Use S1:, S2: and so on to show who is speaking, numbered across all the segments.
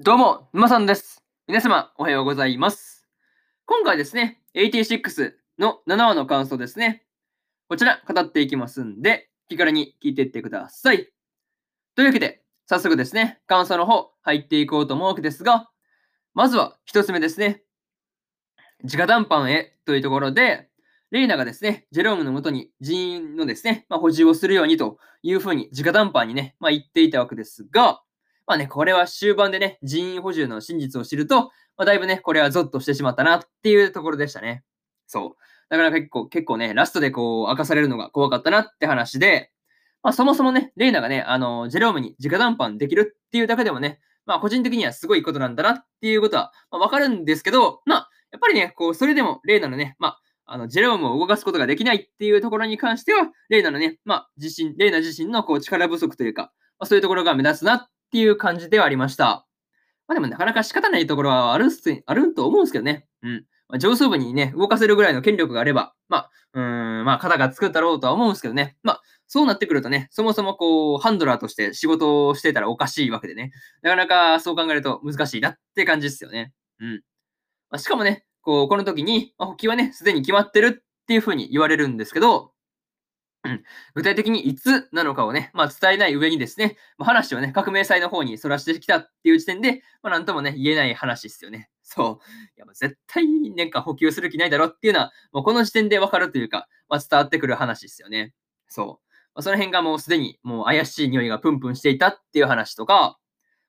S1: どうも、沼さんです。皆様、おはようございます。今回ですね、86の7話の感想ですね。こちら、語っていきますんで、気軽に聞いていってください。というわけで、早速ですね、感想の方、入っていこうと思うわけですが、まずは一つ目ですね。直談判へというところで、レイナがですね、ジェロームのもとに人員のですね、まあ、補充をするようにというふうに直談判にね、まあ、言っていたわけですが、まあね、これは終盤でね、人員補充の真実を知ると、まあ、だいぶね、これはゾッとしてしまったなっていうところでしたね。そう。だから結構、結構ね、ラストでこう、明かされるのが怖かったなって話で、まあそもそもね、レイナがね、あの、ジェロームに直談判できるっていうだけでもね、まあ個人的にはすごいことなんだなっていうことは、まあわかるんですけど、まあ、やっぱりね、こう、それでもレイナのね、まあ、あの、ジェロームを動かすことができないっていうところに関しては、レイナのね、まあ、自身、レイナ自身のこう力不足というか、まあ、そういうところが目立つなっていう感じではありました。まあでもなかなか仕方ないところはあるっす、あると思うんですけどね。うん。まあ、上層部にね、動かせるぐらいの権力があれば、まあ、うーん、まあ、肩がつくだろうとは思うんですけどね。まあ、そうなってくるとね、そもそもこう、ハンドラーとして仕事をしてたらおかしいわけでね。なかなかそう考えると難しいなって感じですよね。うん。まあ、しかもね、こう、この時に、まあ、補給はね、すでに決まってるっていうふうに言われるんですけど、うん、具体的にいつなのかをね、まあ、伝えない上にですね、まあ、話をね、革命祭の方にそらしてきたっていう時点で、まあ、なんともね、言えない話ですよね。そう。いや、もう絶対なんか補給する気ないだろっていうのは、もうこの時点でわかるというか、まあ、伝わってくる話ですよね。そう。まあ、その辺がもうすでにもう怪しい匂いがプンプンしていたっていう話とか、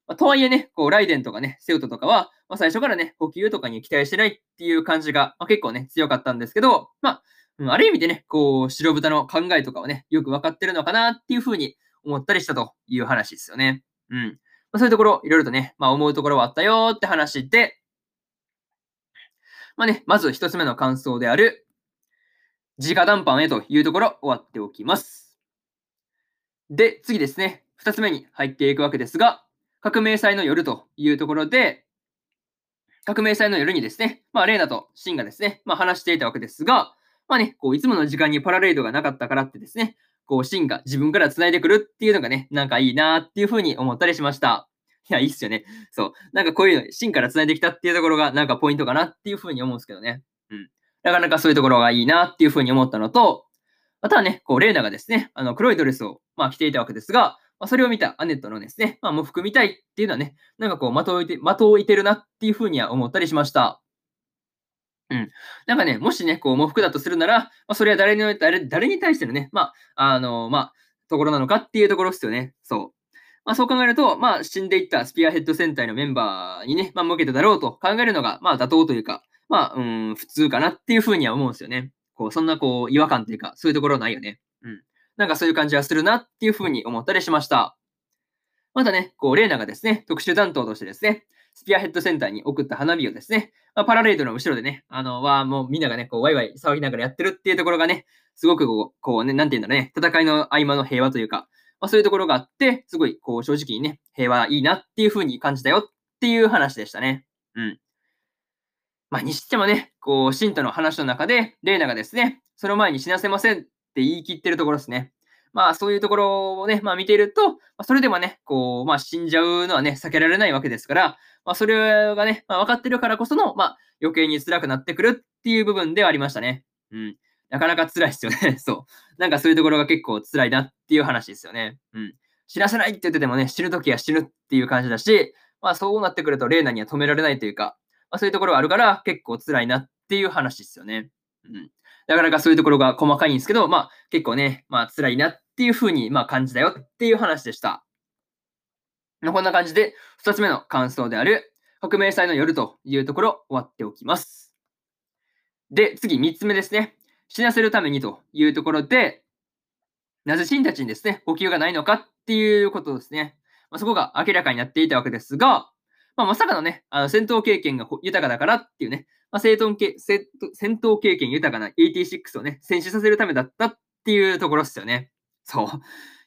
S1: まあ、とはいえね、こう、ライデンとかね、セウトとかは、まあ、最初からね、補給とかに期待してないっていう感じが、まあ、結構ね、強かったんですけど、まあ、うん、ある意味でね、こう、白豚の考えとかをね、よく分かってるのかなっていうふうに思ったりしたという話ですよね。うん。まあ、そういうところ、いろいろとね、まあ思うところはあったよって話で、まあね、まず一つ目の感想である、直談判へというところ終わっておきます。で、次ですね、二つ目に入っていくわけですが、革命祭の夜というところで、革命祭の夜にですね、まあ、レーナとシンがですね、まあ、話していたわけですが、まあね、こう、いつもの時間にパラレードがなかったからってですね、こう、シンが自分から繋いでくるっていうのがね、なんかいいなっていうふうに思ったりしました。いや、いいっすよね。そう。なんかこういうの、シンから繋いできたっていうところが、なんかポイントかなっていうふうに思うんですけどね。うん。なかなかそういうところがいいなっていうふうに思ったのと、またはね、こう、レーナがですね、あの、黒いドレスを、まあ、着ていたわけですが、まあ、それを見たアネットのですね、まあ、喪服見たいっていうのはね、なんかこう、的を置いて、的を置いてるなっていうふうには思ったりしました。うん。なんかね、もしね、こう、喪服だとするなら、まあ、それは誰に、誰誰に対してのね、まあ、あの、まあ、ところなのかっていうところですよね。そう。まあ、そう考えると、まあ、死んでいったスピアヘッド戦隊のメンバーにね、まあ、向けてだろうと考えるのが、まあ、妥当というか、まあ、うん、普通かなっていうふうには思うんですよね。こう、そんなこう、違和感というか、そういうところないよね。うん。なんかそういう感じはするなっていうふうに思ったりしました。またね、こう、レーナがですね、特殊担当としてですね、スピアヘッドセンターに送った花火をですね、まあ、パラレードの後ろでね、あの、は、もうみんながね、こう、ワイワイ騒ぎながらやってるっていうところがね、すごくこう、こうね、なんていうんだろうね、戦いの合間の平和というか、まあ、そういうところがあって、すごい、こう、正直にね、平和いいなっていうふうに感じたよっていう話でしたね。うん。まあ、にしてもね、こう、シンとの話の中で、レーナがですね、その前に死なせませんって言い切ってるところですね。まあ、そういうところをね、まあ見ていると、ま、それでもね、こう、まあ死んじゃうのはね、避けられないわけですから、まあそれがね、まあ分かってるからこその、まあ余計に辛くなってくるっていう部分ではありましたね。うん。なかなか辛いですよね。そう。なんかそういうところが結構辛いなっていう話ですよね。うん。死なせないって言っててもね、死ぬときは死ぬっていう感じだし、まあそうなってくると、レーナには止められないというか、まあそういうところがあるから結構辛いなっていう話ですよね。うん。なかなかそういうところが細かいんですけど、まあ結構ね、まあ辛いなっっていうふうにまあ感じたよっていう話でした。こんな感じで、二つ目の感想である、革命祭の夜というところ終わっておきます。で、次三つ目ですね。死なせるためにというところで、なぜシンたちにですね、補給がないのかっていうことですね。まあ、そこが明らかになっていたわけですが、まあ、まさかのね、あの戦闘経験が豊かだからっていうね、まあ、戦闘経戦戦闘経験豊かな86をね、戦死させるためだったっていうところですよね。そう。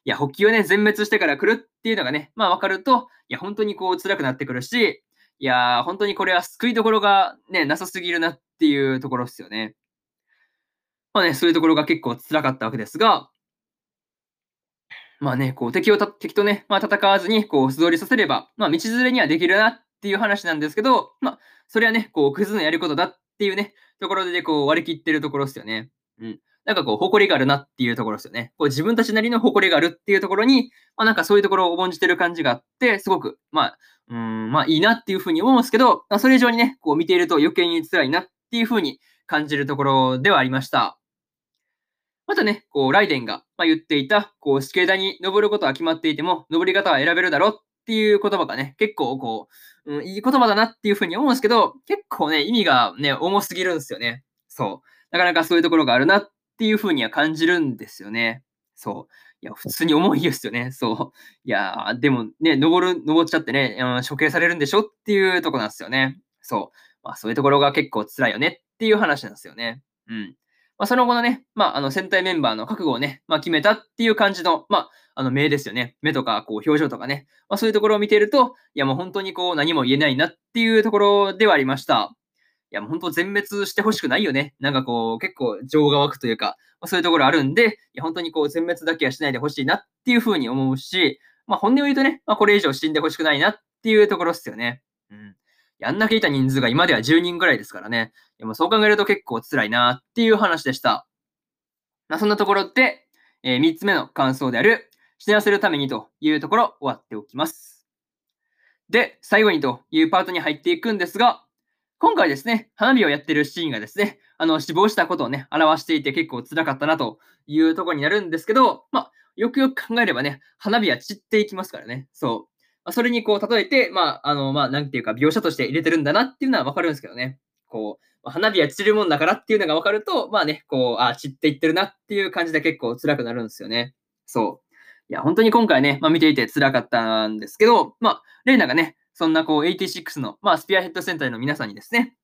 S1: いや、補給をね、全滅してから来るっていうのがね、まあ分かると、いや、本当にこう辛くなってくるし、いや、本当にこれは救いどころがね、なさすぎるなっていうところですよね。まあね、そういうところが結構辛かったわけですが、まあね、こう敵を敵とね、まあ、戦わずにこう素通りさせれば、まあ道連れにはできるなっていう話なんですけど、まあ、それはね、こう、クズのやることだっていうね、ところでこう割り切ってるところですよね。うん。なんかこう、誇りがあるなっていうところですよね。こう自分たちなりの誇りがあるっていうところに、まあなんかそういうところを重んじてる感じがあって、すごく、まあ、うん、まあいいなっていうふうに思うんですけど、まあ、それ以上にね、こう見ていると余計に辛いなっていうふうに感じるところではありました。またね、こう、ライデンが、ま言っていた、こう、死刑台に登ることは決まっていても、登り方は選べるだろっていう言葉がね、結構こう、うん、いい言葉だなっていうふうに思うんですけど、結構ね、意味がね、重すぎるんですよね。そう。なかなかそういうところがあるなっっていうふうには感じるんですよね。そう。いや、普通に重いですよね。そう。いやでもね、登る、登っちゃってね、うん、処刑されるんでしょっていうとこなんですよね。そう。まあ、そういうところが結構辛いよねっていう話なんですよね。うん。まあ、その後のね、まあ、あの、戦隊メンバーの覚悟をね、まあ、決めたっていう感じの、まあ、あの、目ですよね。目とか、こう、表情とかね。まあ、そういうところを見ていると、いや、もう本当にこう、何も言えないなっていうところではありました。いや、もう本当全滅してほしくないよね。なんかこう、結構情が湧くというか、まあ、そういうところあるんで、いや、本当にこう、全滅だけはしないでほしいなっていうふうに思うし、まあ、本音を言うとね、まあ、これ以上死んでほしくないなっていうところっすよね。うん。あんだけいた人数が今では10人ぐらいですからね。でもそう考えると結構辛いなっていう話でした。まあ、そんなところで、えー、3つ目の感想である、死なせるためにというところ終わっておきます。で、最後にというパートに入っていくんですが、今回ですね、花火をやってるシーンがですね、あの、死亡したことをね、表していて結構辛かったなというところになるんですけど、まあ、よくよく考えればね、花火は散っていきますからね。そう。まあ、それにこう、例えて、まあ、あの、まあ、なんていうか、描写として入れてるんだなっていうのはわかるんですけどね。こう、ま花火は散るもんだからっていうのが分かると、まあね、こう、あ散っていってるなっていう感じで結構辛くなるんですよね。そう。いや、本当に今回ね、まあ、見ていて辛かったんですけど、まあ、レイナがね、そんなこう、86の、まあ、スピアヘッドセンターの皆さんにですね、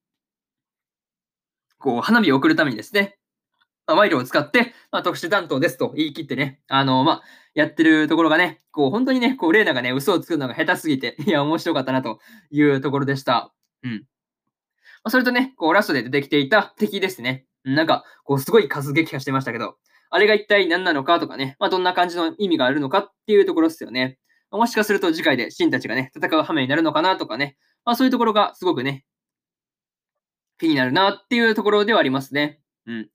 S1: こう、花火を送るためにですね、まあ、賄賂を使って、まあ、特殊担当ですと言い切ってね、あの、まあ、やってるところがね、こう、本当にね、こう、レイナがね、嘘をつくのが下手すぎて、いや、面白かったなというところでした。うん。まあ、それとね、こう、ラストで出てきていた敵ですね。なんか、こう、すごい数撃破してましたけど、あれが一体何なのかとかね、まあ、どんな感じの意味があるのかっていうところですよね。もしかすると次回でシンたちがね、戦う羽目になるのかなとかね、まあ、そういうところがすごくね、気になるなっていうところではありますね。うん。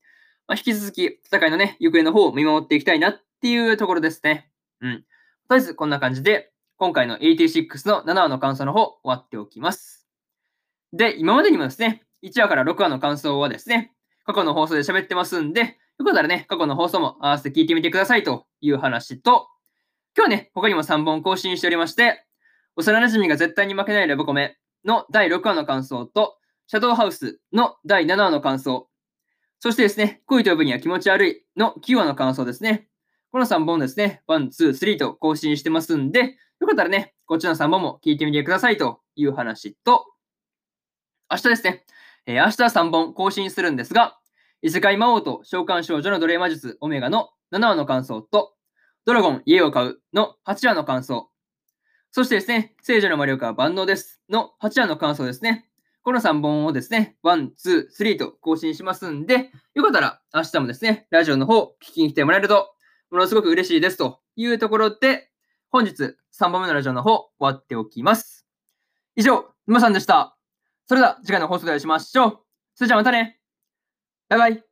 S1: まあ、引き続き、戦いのね、行方の方を見守っていきたいなっていうところですね。うん。とりあえず、こんな感じで、今回の86の7話の感想の方、終わっておきます。で、今までにもですね、1話から6話の感想はですね、過去の放送で喋ってますんで、よかったらね、過去の放送も合わせて聞いてみてくださいという話と、今日ね、他にも3本更新しておりまして、幼馴染が絶対に負けないラブコメの第6話の感想と、シャドウハウスの第7話の感想、そしてですね、恋と呼ぶには気持ち悪いの9話の感想ですね。この3本ですね、1、2、3と更新してますんで、よかったらね、こっちの3本も聞いてみてくださいという話と、明日ですね、えー、明日3本更新するんですが、異世界魔王と召喚少女の奴隷魔術オメガの7話の感想と、ドラゴン家を買うの8話の感想、そしてですね、聖女の魔力は万能ですの8話の感想ですね。この3本をですね、1、2、3と更新しますんで、よかったら明日もですね、ラジオの方聞きに来てもらえると、ものすごく嬉しいですというところで、本日3本目のラジオの方終わっておきます。以上、沼さんでした。それでは次回の放送でお会いしましょう。それじゃあまたね。バイバイ。